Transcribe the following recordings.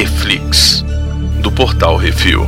Reflix, do Portal Refil.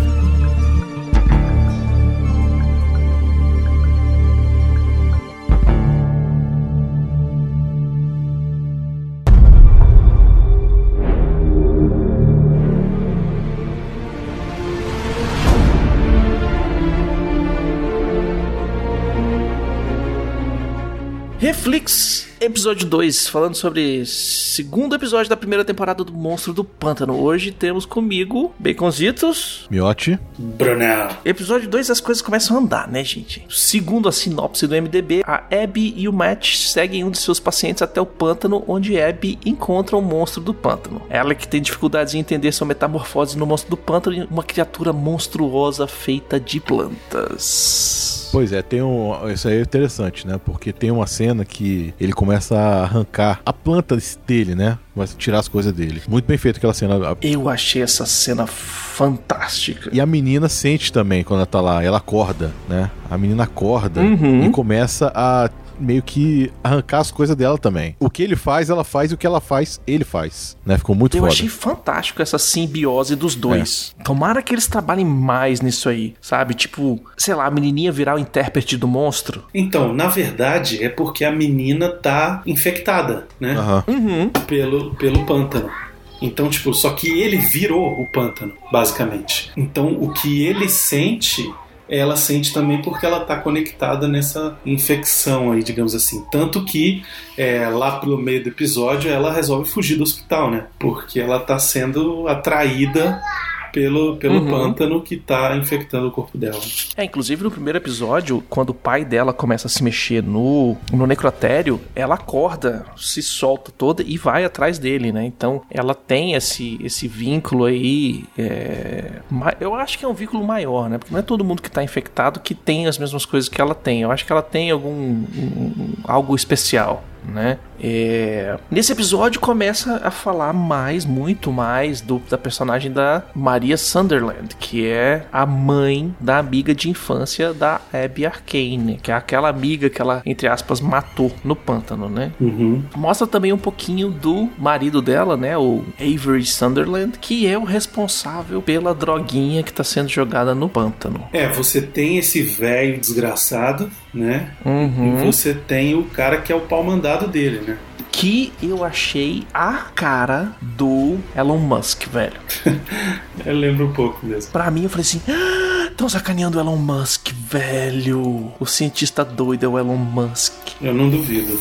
Reflix, episódio 2, falando sobre segundo episódio da primeira temporada do Monstro do Pântano. Hoje temos comigo Baconzitos. Miote. Brunel. Episódio 2 as coisas começam a andar, né, gente? Segundo a sinopse do MDB, a Abby e o Matt seguem um de seus pacientes até o pântano, onde Abby encontra o monstro do pântano. Ela que tem dificuldades em entender sua metamorfose no monstro do pântano, uma criatura monstruosa feita de plantas. Pois é, tem um. Isso aí é interessante, né? Porque tem uma cena que ele começa a arrancar a planta dele, né? A tirar as coisas dele. Muito bem feito aquela cena. Eu achei essa cena fantástica. E a menina sente também quando ela tá lá. Ela acorda, né? A menina acorda Uhum. e começa a meio que arrancar as coisas dela também. O que ele faz, ela faz, e o que ela faz, ele faz. Né? Ficou muito Eu foda. achei fantástico essa simbiose dos dois. Tomara que eles trabalhem mais nisso aí, sabe? Tipo, sei lá, a menininha virar o intérprete do monstro. Então, na verdade, é porque a menina tá infectada, né? Uhum. Pelo, pelo pântano. Então, tipo, só que ele virou o pântano, basicamente. Então, o que ele sente, ela sente também porque ela tá conectada nessa infecção aí, digamos assim. Tanto que é, lá pelo meio do episódio ela resolve fugir do hospital, né? Porque ela tá sendo atraída pelo, pelo Uhum. pântano que tá infectando o corpo dela. É, inclusive no primeiro episódio, quando o pai dela começa a se mexer no, no necrotério, ela acorda, se solta toda e vai atrás dele, né? Então ela tem esse, esse vínculo aí. é, eu acho que é um vínculo maior, né? Porque não é todo mundo que tá infectado que tem as mesmas coisas que ela tem. Eu acho que ela tem algum. um- algo especial. Né? É, Nesse episódio começa a falar mais, muito mais do, da personagem da Maria Sunderland, que é a mãe da amiga de infância da Abby Arcane, que é aquela amiga que ela, entre aspas, matou no pântano, né? Uhum. Mostra também um pouquinho do marido dela, né? O Avery Sunderland, que é o responsável pela droguinha que tá sendo jogada no pântano. É, você tem esse velho desgraçado, né? Uhum. E você tem o cara que é o pau mandado dele, né? Que eu achei a cara do Elon Musk, velho. Eu lembro um pouco mesmo. Pra mim, eu falei assim: estão sacaneando o Elon Musk, velho. O cientista doido é o Elon Musk, Eu não duvido.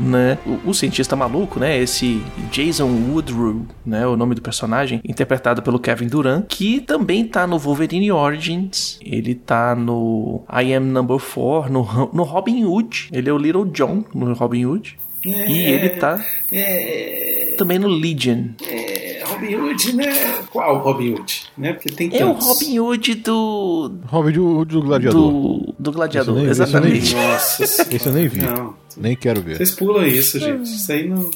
Né? O, o cientista maluco, né? Esse Jason Woodrue, né? O nome do personagem, interpretado pelo Kevin Durant, que também tá no Wolverine Origins. Ele tá no I Am Number 4, no, no Robin Hood. Ele é o Little John no Robin Hood. E ele tá É, também no Legion. é Robin Hood, né? Qual Robin Hood? Né? Porque tem É o tantos. Robin Hood do. Robin do, do Gladiador. Do, do Gladiador, exatamente. vi. Nossa. Esse eu nem vi. Não, Nem quero ver. vocês pulam isso, gente. Isso aí não...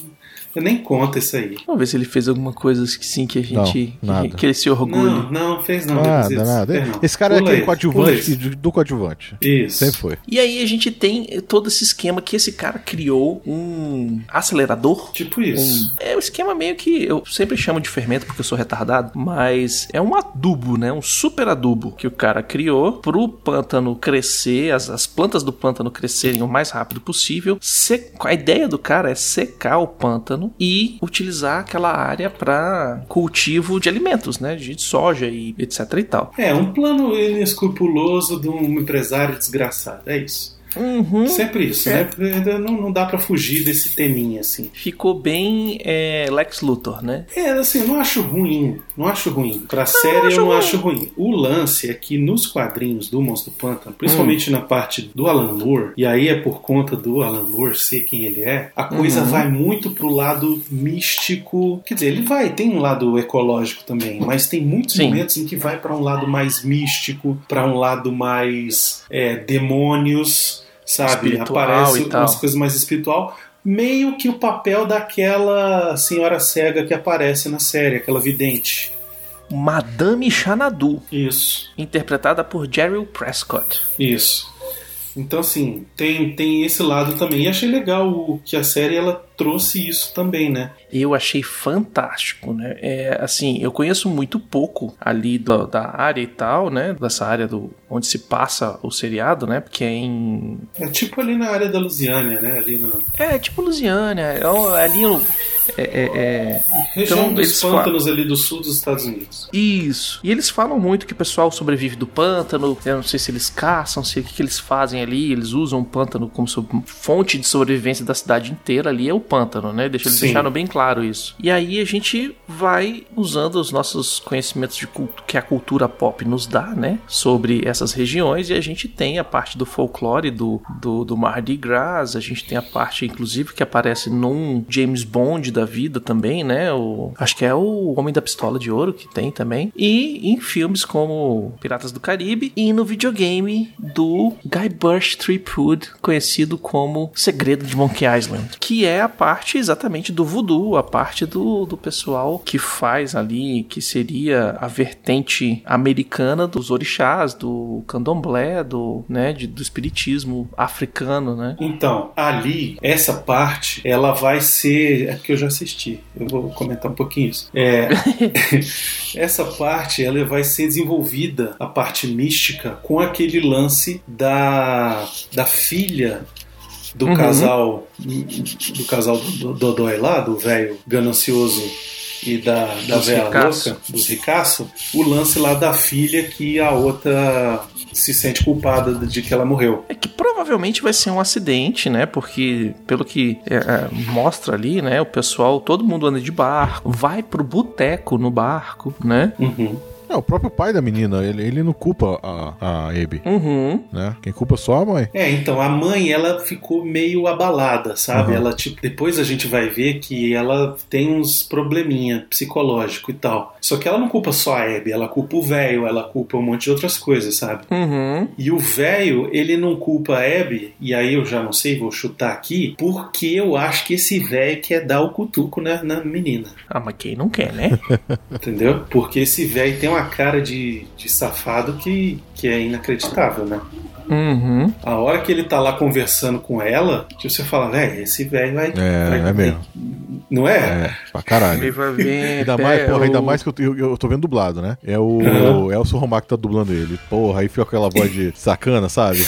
Eu nem conto isso aí. Vamos ver se ele fez alguma coisa que sim que a gente. Não, nada. que, que ele se orgulhe. Não, não, fez não. Nada, nada. fez não. Esse cara é Pula aquele esse, pula coadjuvante do coadjuvante. Isso. Sempre foi. E aí a gente tem todo esse esquema que esse cara criou um acelerador. Tipo isso. Um- é um esquema meio que eu sempre chamo de fermento porque eu sou retardado, mas é um adubo, né? Um super adubo que o cara criou pro pântano crescer, as, as plantas do pântano crescerem o mais rápido possível. Se- a ideia do cara é secar o pântano e utilizar aquela área para cultivo de alimentos, né? De soja e etc e tal. É, um plano inescrupuloso de um empresário desgraçado. É isso. Uhum. Sempre isso, É. né? Não, não dá pra fugir desse teminha, assim. Ficou bem é, Lex Luthor, né? É, assim, eu não acho ruim. Não acho ruim. Pra série acho eu não ruim. acho ruim. O lance é que nos quadrinhos do Monstro do Pântano, principalmente Hum. na parte do Alan Moore, e aí é por conta do Alan Moore ser quem ele é, a coisa Uhum. vai muito pro lado místico. Quer dizer, ele vai, tem um lado ecológico também, mas tem muitos Sim. momentos em que vai pra um lado mais místico, pra um lado mais é, demônios, sabe? Espiritual Aparece umas coisas mais espiritual meio que o papel daquela senhora cega que aparece na série, aquela vidente. Madame Xanadu, Isso, interpretada por Jerry Prescott. isso. Então, assim, tem, tem esse lado também. E achei legal o, que a série ela trouxe isso também, né? Eu achei fantástico, né? É, assim, eu conheço muito pouco ali do, da área e tal, né? Dessa área do onde se passa o seriado, né? Porque é em. É tipo ali na área da Lusiânia, né? Ali no... É, tipo Lusiânia. É, ali no. É, é, é... Região então, dos pântanos falam... ali do sul dos Estados Unidos. Isso. E eles falam muito que o pessoal sobrevive do pântano. Eu não sei se eles caçam, sei o que, que eles fazem ali. Eles usam o pântano como fonte de sobrevivência da cidade inteira ali é o pântano, né? Deixa eles deixaram bem claro isso. E aí a gente vai usando os nossos conhecimentos de culto que a cultura pop nos dá, né? Sobre essas regiões e a gente tem a parte do folclore do, do, do Mardi Gras, a gente tem a parte, inclusive, que aparece num James Bond da vida também, né? O, acho que é o Homem da Pistola de Ouro que tem também. E em filmes como Piratas do Caribe e no videogame do Guy Bush Threepwood, conhecido como Segredo de Monkey Island, que é a parte exatamente do voodoo, a parte do, do pessoal que faz ali, que seria a vertente americana dos orixás, do candomblé, do, né, de, do espiritismo africano, né? Então, ali, essa parte, ela vai ser, é que eu já assisti, eu vou comentar um pouquinho isso. É, essa parte, ela vai ser desenvolvida, a parte mística, com aquele lance da, da filha do uhum. casal do casal do Dodói lá, do velho ganancioso e da, da velha louca, dos ricaços, o lance lá da filha que a outra se sente culpada de que ela morreu. É que provavelmente vai ser um acidente, né? Porque, pelo que é, é, mostra ali, né? O pessoal, todo mundo anda de barco, vai pro boteco no barco, né? Uhum. É, o próprio pai da menina, ele, ele não culpa a, a Abby. Uhum. Né? Quem culpa só a mãe. É, então, a mãe, ela ficou meio abalada, sabe? Uhum. Ela, tipo, depois a gente vai ver que ela tem uns probleminha psicológico e tal. Só que ela não culpa só a Abby, ela culpa o velho, ela culpa um monte de outras coisas, sabe? Uhum. E o velho, ele não culpa a Abby, e aí eu já não sei, vou chutar aqui, porque eu acho que esse velho quer dar o cutuco na, na menina. Ah, mas quem não quer, né? Entendeu? Porque esse velho tem uma cara de, de safado que, que é inacreditável, né? Uhum. A hora que ele tá lá conversando com ela, tipo, você fala, velho, esse velho vai. É, vai, é mesmo. Não é? É, pra caralho. Ele vai ver. ainda, mais, porra, o... ainda mais que eu, eu, eu, tô vendo dublado, né? É o uhum. Elson Romac que tá dublando ele. Porra, aí fica aquela voz de sacana, sabe?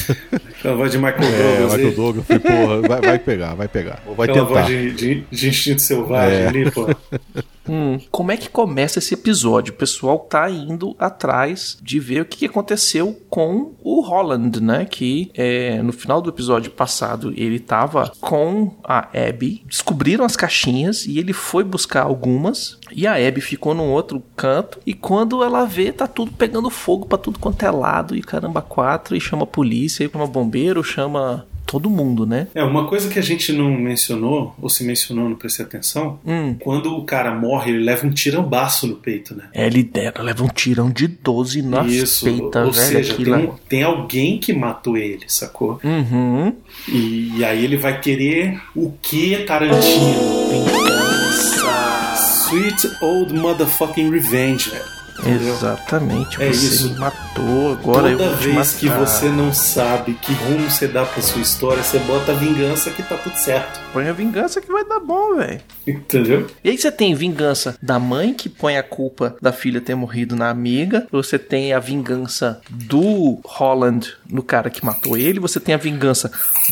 Aquela voz de Michael é, Douglas. É, Michael Douglas. Falei, porra, vai, vai, pegar, vai pegar. Vai aquela tentar. voz de, de, de instinto selvagem é. ali, pô. Hum, como é que começa esse episódio? O pessoal tá indo atrás de ver o que aconteceu com o Holland, né? Que é, no final do episódio passado ele tava com a Abby, descobriram as caixinhas e ele foi buscar algumas e a Abby ficou num outro canto e quando ela vê tá tudo pegando fogo para tudo quanto é lado e caramba quatro e chama a polícia, e chama bombeiro, chama todo mundo, né? É, uma coisa que a gente não mencionou, ou se mencionou, não prestei atenção, hum. quando o cara morre, ele leva um tirambaço no peito, né? É, ele leva um tirão de 12 nas Isso, peita, ou velho, seja, tem, um, tem, alguém que matou ele, sacou? Uhum. E, e, aí ele vai querer o que, Tarantino? Vingança. Sweet old motherfucking revenge, velho. Exatamente. É você isso. me matou, agora Toda eu vou vez que você não sabe que rumo você dá pra sua história, você bota a vingança que tá tudo certo. Põe a vingança que vai dar bom, velho. Entendeu? E aí você tem vingança da mãe que põe a culpa da filha ter morrido na amiga. Você tem a vingança do Holland no cara que matou ele. Você tem a vingança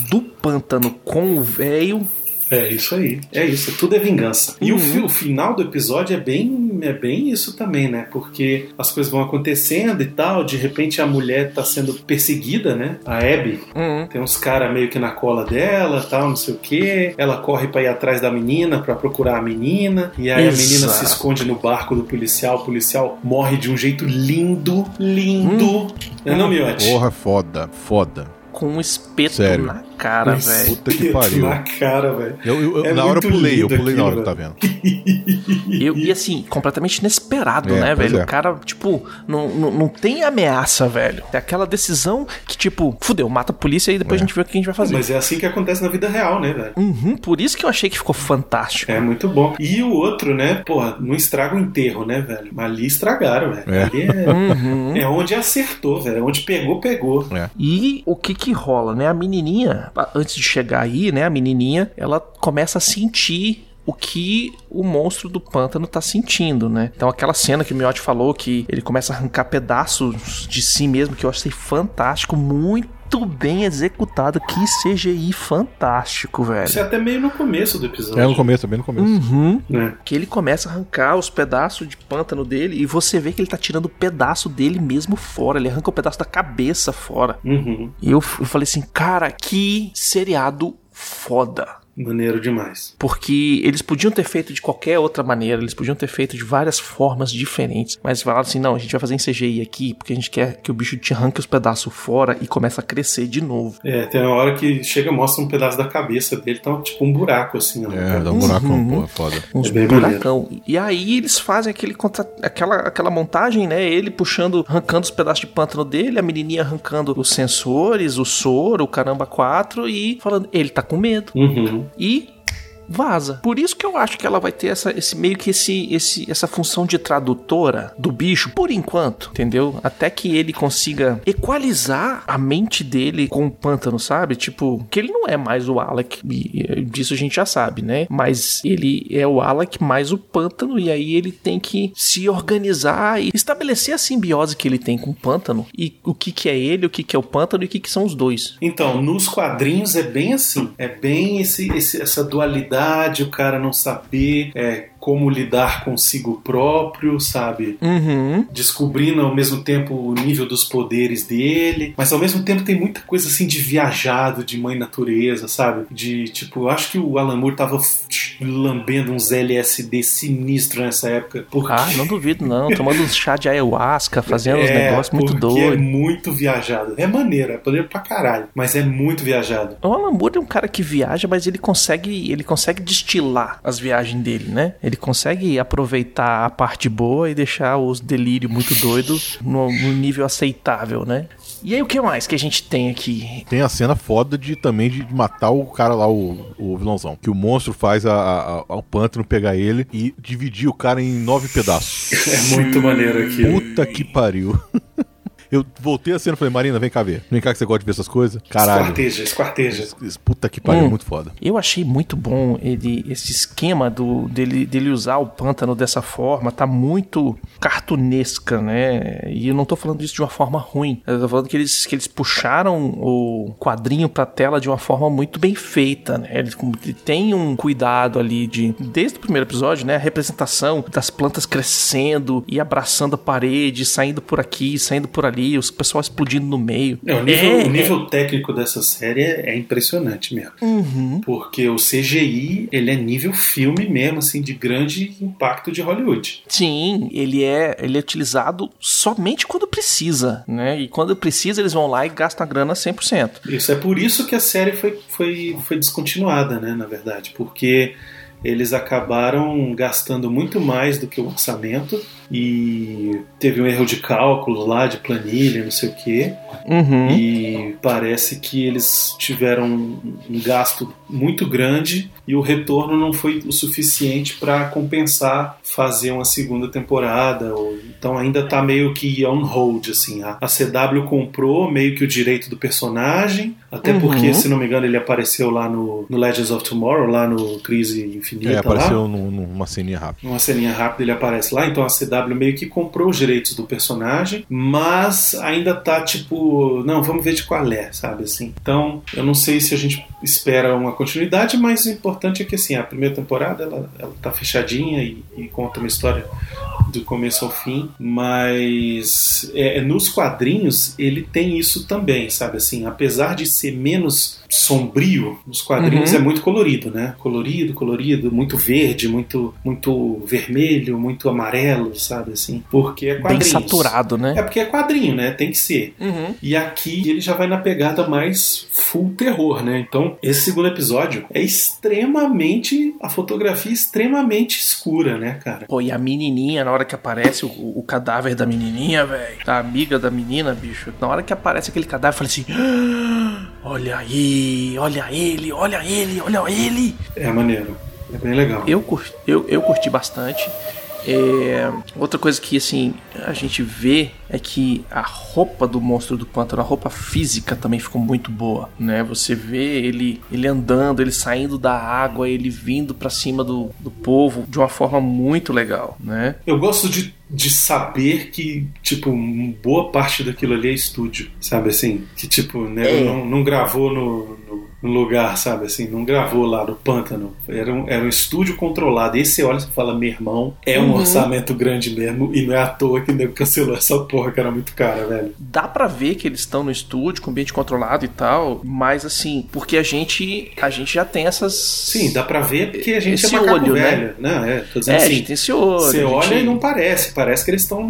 do pântano com o velho é isso aí. É isso. Tudo é vingança. E uhum. o, o, final do episódio é bem, é bem isso também, né? Porque as coisas vão acontecendo e tal. De repente a mulher tá sendo perseguida, né? A Abby. Uhum. Tem uns caras meio que na cola dela, tal, não sei o que. Ela corre para ir atrás da menina para procurar a menina. E aí Exato. a menina se esconde no barco do policial. O policial morre de um jeito lindo, lindo. Hum. Não, não, Miotti? Porra, foda, foda com um espeto Sério? na cara, velho. Puta que pariu. Na cara, velho. Eu, eu, é na hora eu pulei, eu pulei aquilo, na hora, tá vendo? eu, e assim, completamente inesperado, é, né, velho? É. O cara, tipo, não, não, não tem ameaça, velho. É aquela decisão que, tipo, fudeu, mata a polícia e depois é. a gente vê o que a gente vai fazer. Mas é assim que acontece na vida real, né, velho? Uhum, por isso que eu achei que ficou fantástico. É muito bom. E o outro, né, porra, não estraga o enterro, né, velho? Mas ali estragaram, velho. É. Ali é, uhum. é onde acertou, velho. É onde pegou, pegou. É. E o que rola, né? A menininha, antes de chegar aí, né? A menininha, ela começa a sentir o que o monstro do pântano tá sentindo, né? Então aquela cena que o Miotti falou que ele começa a arrancar pedaços de si mesmo, que eu achei fantástico, muito bem executado. Que CGI fantástico, velho. Isso é até meio no começo do episódio. É no começo, é bem no começo. Uhum. né? Que ele começa a arrancar os pedaços de pântano dele e você vê que ele tá tirando o pedaço dele mesmo fora. Ele arranca o pedaço da cabeça fora. Uhum. E eu, eu falei assim, cara, que seriado foda. Maneiro demais. Porque eles podiam ter feito de qualquer outra maneira, eles podiam ter feito de várias formas diferentes, mas falaram assim: não, a gente vai fazer em CGI aqui, porque a gente quer que o bicho te arranque os pedaços fora e comece a crescer de novo. É, tem uma hora que chega mostra um pedaço da cabeça dele, tá tipo um buraco assim. ó. É, dá um buraco, Uhum. pô, é foda. Uns É bem buracão. E aí eles fazem aquele contra... aquela, aquela montagem, né? Ele puxando, arrancando os pedaços de pântano dele, a menininha arrancando os sensores, o soro, o caramba 4 e falando, ele tá com medo. Uhum. E vaza. Por isso que eu acho que ela vai ter essa, esse meio que esse, esse, essa função de tradutora do bicho, por enquanto, entendeu? Até que ele consiga equalizar a mente dele com o pântano, sabe? Tipo, que ele não é mais o Alec, disso a gente já sabe, né? Mas ele é o Alec mais o pântano, e aí ele tem que se organizar e estabelecer a simbiose que ele tem com o pântano, e o que que é ele, o que que é o pântano e o que que são os dois. Então, nos quadrinhos é bem assim. É bem esse, esse- essa dualidade, o cara não saber é, como lidar consigo próprio, sabe? Uhum. Descobrindo ao mesmo tempo o nível dos poderes dele, mas ao mesmo tempo tem muita coisa assim de viajado, de mãe natureza, sabe? De tipo, eu acho que o Alan Moore tava lambendo uns LSD sinistro nessa época. Porque Ah, não duvido, não. Tomando um chá de ayahuasca, fazendo uns negócios muito porque é doidos. muito viajado. É maneiro, é poder pra caralho, mas é muito viajado. O Alan Moore é um cara que viaja, mas ele consegue, ele consegue destilar as viagens dele, né? Ele consegue aproveitar a parte boa e deixar os delírios muito doidos no, no nível aceitável, né? E aí o que mais que a gente tem aqui? Tem a cena foda de também de matar o cara lá, o, o vilãozão. Que o monstro faz a, a- ao pântano pegar ele e dividir o cara em nove pedaços. É muito maneiro aquilo. Puta que pariu. Eu voltei a cena e falei, Marina, vem cá ver. Vem cá que você gosta de ver essas coisas. Caralho. Esquarteja, esquarteja. Puta que pariu, Hum. muito foda. Eu achei muito bom ele, esse esquema do, dele, dele usar o pântano dessa forma, tá muito cartunesca, né? E eu não tô falando isso de uma forma ruim. Eu tô falando que eles, que eles puxaram o quadrinho pra tela de uma forma muito bem feita, né? Ele, ele tem um cuidado ali de, desde o primeiro episódio, né? A representação das plantas crescendo e abraçando a parede, saindo por aqui, saindo por ali, os pessoal explodindo no meio. É, o, nível, É, o nível técnico dessa série é, é impressionante mesmo. Uhum. Porque o CGI, ele é nível filme mesmo, assim, de grande impacto de Hollywood. Sim, ele é, ele é utilizado somente quando precisa, né? E quando precisa, eles vão lá e gastam a grana 100%. Isso é por isso que a série foi, foi, foi descontinuada, né, na verdade. Porque eles acabaram gastando muito mais do que o orçamento e teve um erro de cálculo lá, de planilha, não sei o quê. Uhum. E parece que eles tiveram um gasto muito grande e o retorno não foi o suficiente para compensar fazer uma segunda temporada. ou- Então ainda tá meio que on hold, assim. A a CW comprou meio que o direito do personagem, até Uhum. porque, se não me engano, ele apareceu lá no, no Legends of Tomorrow, lá no Crise Infinita. É, lá. apareceu num- numa ceninha rápida. Uma ceninha rápida ele aparece lá, então a CW meio que comprou os direitos do personagem, mas ainda tá tipo, não, vamos ver de qual é, sabe assim. Então, eu não sei se a gente espera uma continuidade, mas o importante é que assim, a primeira temporada ela, ela tá fechadinha e, e conta uma história do começo ao fim, mas é, nos quadrinhos ele tem isso também, sabe assim, apesar de ser menos sombrio, nos quadrinhos Uhum. é muito colorido, né? Colorido, colorido, muito verde, muito muito vermelho, muito amarelo, sabe assim? Porque é Bem quadrinhos. saturado, É né? porque é quadrinho, né? Tem que ser. Uhum. E aqui ele já vai na pegada mais full terror, né? Então, esse segundo episódio é extremamente. A fotografia é extremamente escura, né, cara? Pô, e a menininha, na hora que aparece o, o cadáver da menininha, velho, da amiga da menina, bicho, na hora que aparece aquele cadáver, eu falei assim: "Ah, olha aí, olha ele, olha ele, olha ele. É maneiro. É bem legal. Eu, eu, eu curti bastante. É, outra coisa que assim a gente vê é que a roupa do monstro do pântano, a roupa física também ficou muito boa, né? Você vê ele, ele andando, ele saindo da água, ele vindo para cima do, do povo de uma forma muito legal, né? Eu gosto de de saber que, tipo, boa parte daquilo ali é estúdio, sabe assim? Que, tipo, né, é. não, não gravou no, no, no lugar, sabe assim, não gravou lá no pântano. Era um, era um estúdio controlado. E você olha e fala, meu irmão, é um uhum. orçamento grande mesmo, e não é à toa que nego cancelou essa porra que era muito cara, velho. Dá para ver que eles estão no estúdio, com ambiente controlado e tal, mas assim, porque a gente a gente já tem essas. Sim, dá pra ver porque a gente esse é olho, né? velho. Né? Não, é, tô dizendo é, assim. tem esse olho. Você olha gente... e não parece, parece que eles estão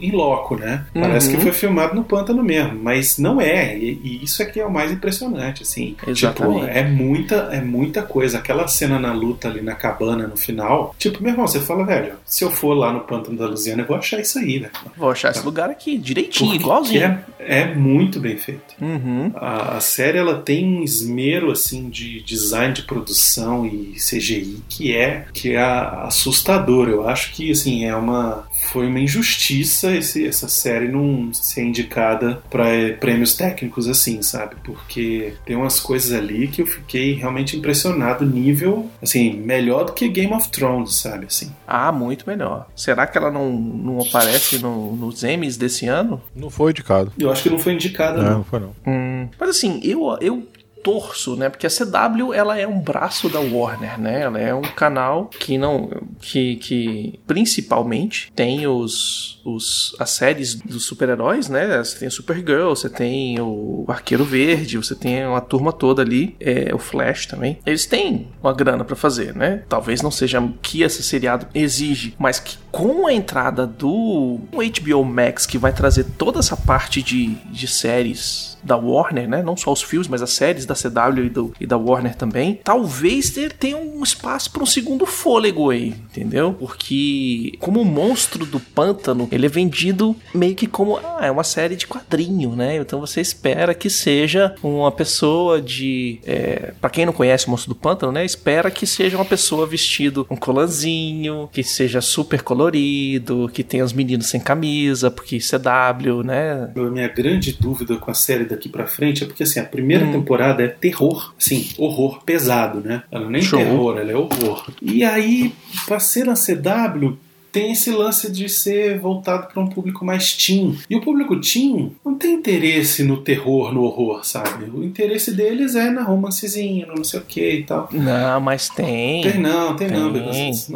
em loco, né? Parece uhum. que foi filmado no pântano mesmo, mas não é. E, e, isso aqui é o mais impressionante, assim. Exato. Tipo, é muita, é muita coisa. Aquela cena na luta ali na cabana no final. Tipo, meu irmão, você fala, velho, se eu for lá no Pântano da Luziana, eu vou achar isso aí, velho. Vou achar esse lugar aqui, direitinho, Porque igualzinho. É, é, muito bem feito. Uhum. A, a, série ela tem um esmero assim de design de produção e CGI que é que é assustador. Eu acho que assim é uma foi uma injustiça esse, essa série não ser indicada para eh, prêmios técnicos assim, sabe? Porque tem umas coisas ali que eu fiquei realmente impressionado, nível, assim, melhor do que Game of Thrones, sabe? Assim. Ah, muito melhor. Será que ela não, não aparece no, nos Emmys desse ano? Não foi indicado. Eu acho que não foi indicada, não. Não, foi não. Hum, mas assim, eu, eu torço, né? Porque a CW ela é um braço da Warner, né? Ela é um canal que não que, que principalmente tem os, os as séries dos super-heróis, né? Você tem Supergirl, você tem o Arqueiro Verde, você tem uma turma toda ali, é, o Flash também. Eles têm uma grana para fazer, né? Talvez não seja o que esse seriado exige, mas que com a entrada do HBO Max que vai trazer toda essa parte de, de séries da Warner, né? Não só os filmes, mas as séries da CW e, do, e da Warner também. Talvez ele tenha um espaço para um segundo fôlego aí, entendeu? Porque como o monstro do pântano, ele é vendido meio que como ah, é uma série de quadrinho, né? Então você espera que seja uma pessoa de, é, para quem não conhece o monstro do pântano, né? Espera que seja uma pessoa vestido um colanzinho, que seja super colorido, que tenha os meninos sem camisa, porque CW, né? A minha grande dúvida com a série da daqui para frente é porque assim, a primeira hum. temporada é terror, assim, horror pesado, né? Ela nem Show. terror, ela é horror. E aí, pra ser na CW, tem esse lance de ser voltado para um público mais teen. E o público teen não tem interesse no terror, no horror, sabe? O interesse deles é na romancezinha, no não sei o que e tal. Não, mas tem. Tem não, tem, tem. não, Não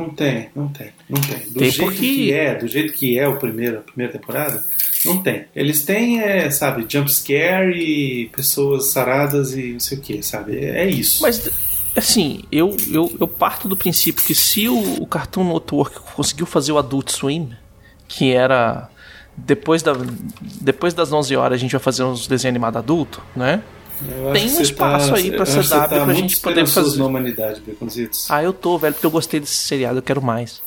tem, não tem, não tem. Do tem jeito porque... que é, do jeito que é o primeiro, a primeira temporada, não tem. Eles têm, é, sabe, jump scare e pessoas saradas e não sei o que, sabe? É, é isso. Mas assim, eu, eu, eu parto do princípio que se o, o Cartoon Network conseguiu fazer o Adult Swim, que era depois, da, depois das 11 horas a gente vai fazer uns desenhos animados adulto, né? Tem um espaço tá, aí pra CW tá pra gente poder fazer. na humanidade. Ah, eu tô, velho, porque eu gostei desse seriado, eu quero mais.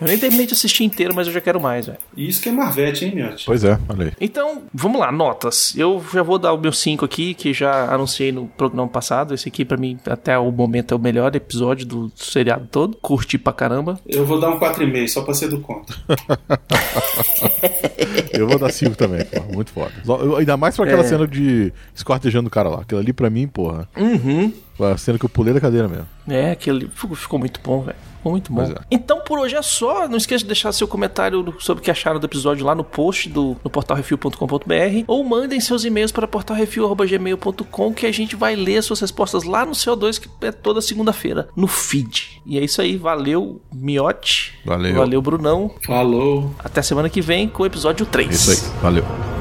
Eu nem terminei de assistir inteiro, mas eu já quero mais, velho. Isso que é Marvete, hein, Miotti? Pois é, olha aí. Então, vamos lá, notas. Eu já vou dar o meu 5 aqui, que já anunciei no programa passado. Esse aqui, para mim, até o momento é o melhor episódio do seriado todo. Curti pra caramba. Eu vou dar um 4,5, só pra ser do contra. eu vou dar 5 também, pô. Muito foda. Ainda mais pra aquela é. cena de escortejando o cara lá. Aquilo ali pra mim, porra. Uhum. A cena que eu pulei da cadeira mesmo. É, aquele ficou muito bom, velho. Muito bom. É. Então por hoje é só. Não esqueça de deixar seu comentário sobre o que acharam do episódio lá no post do no portalrefil.com.br ou mandem seus e-mails para portalrefil.gmail.com que a gente vai ler suas respostas lá no CO2 que é toda segunda-feira no feed. E é isso aí. Valeu, Miote. Valeu. Valeu, Brunão. Falou. Até semana que vem com o episódio 3. Isso aí. Valeu.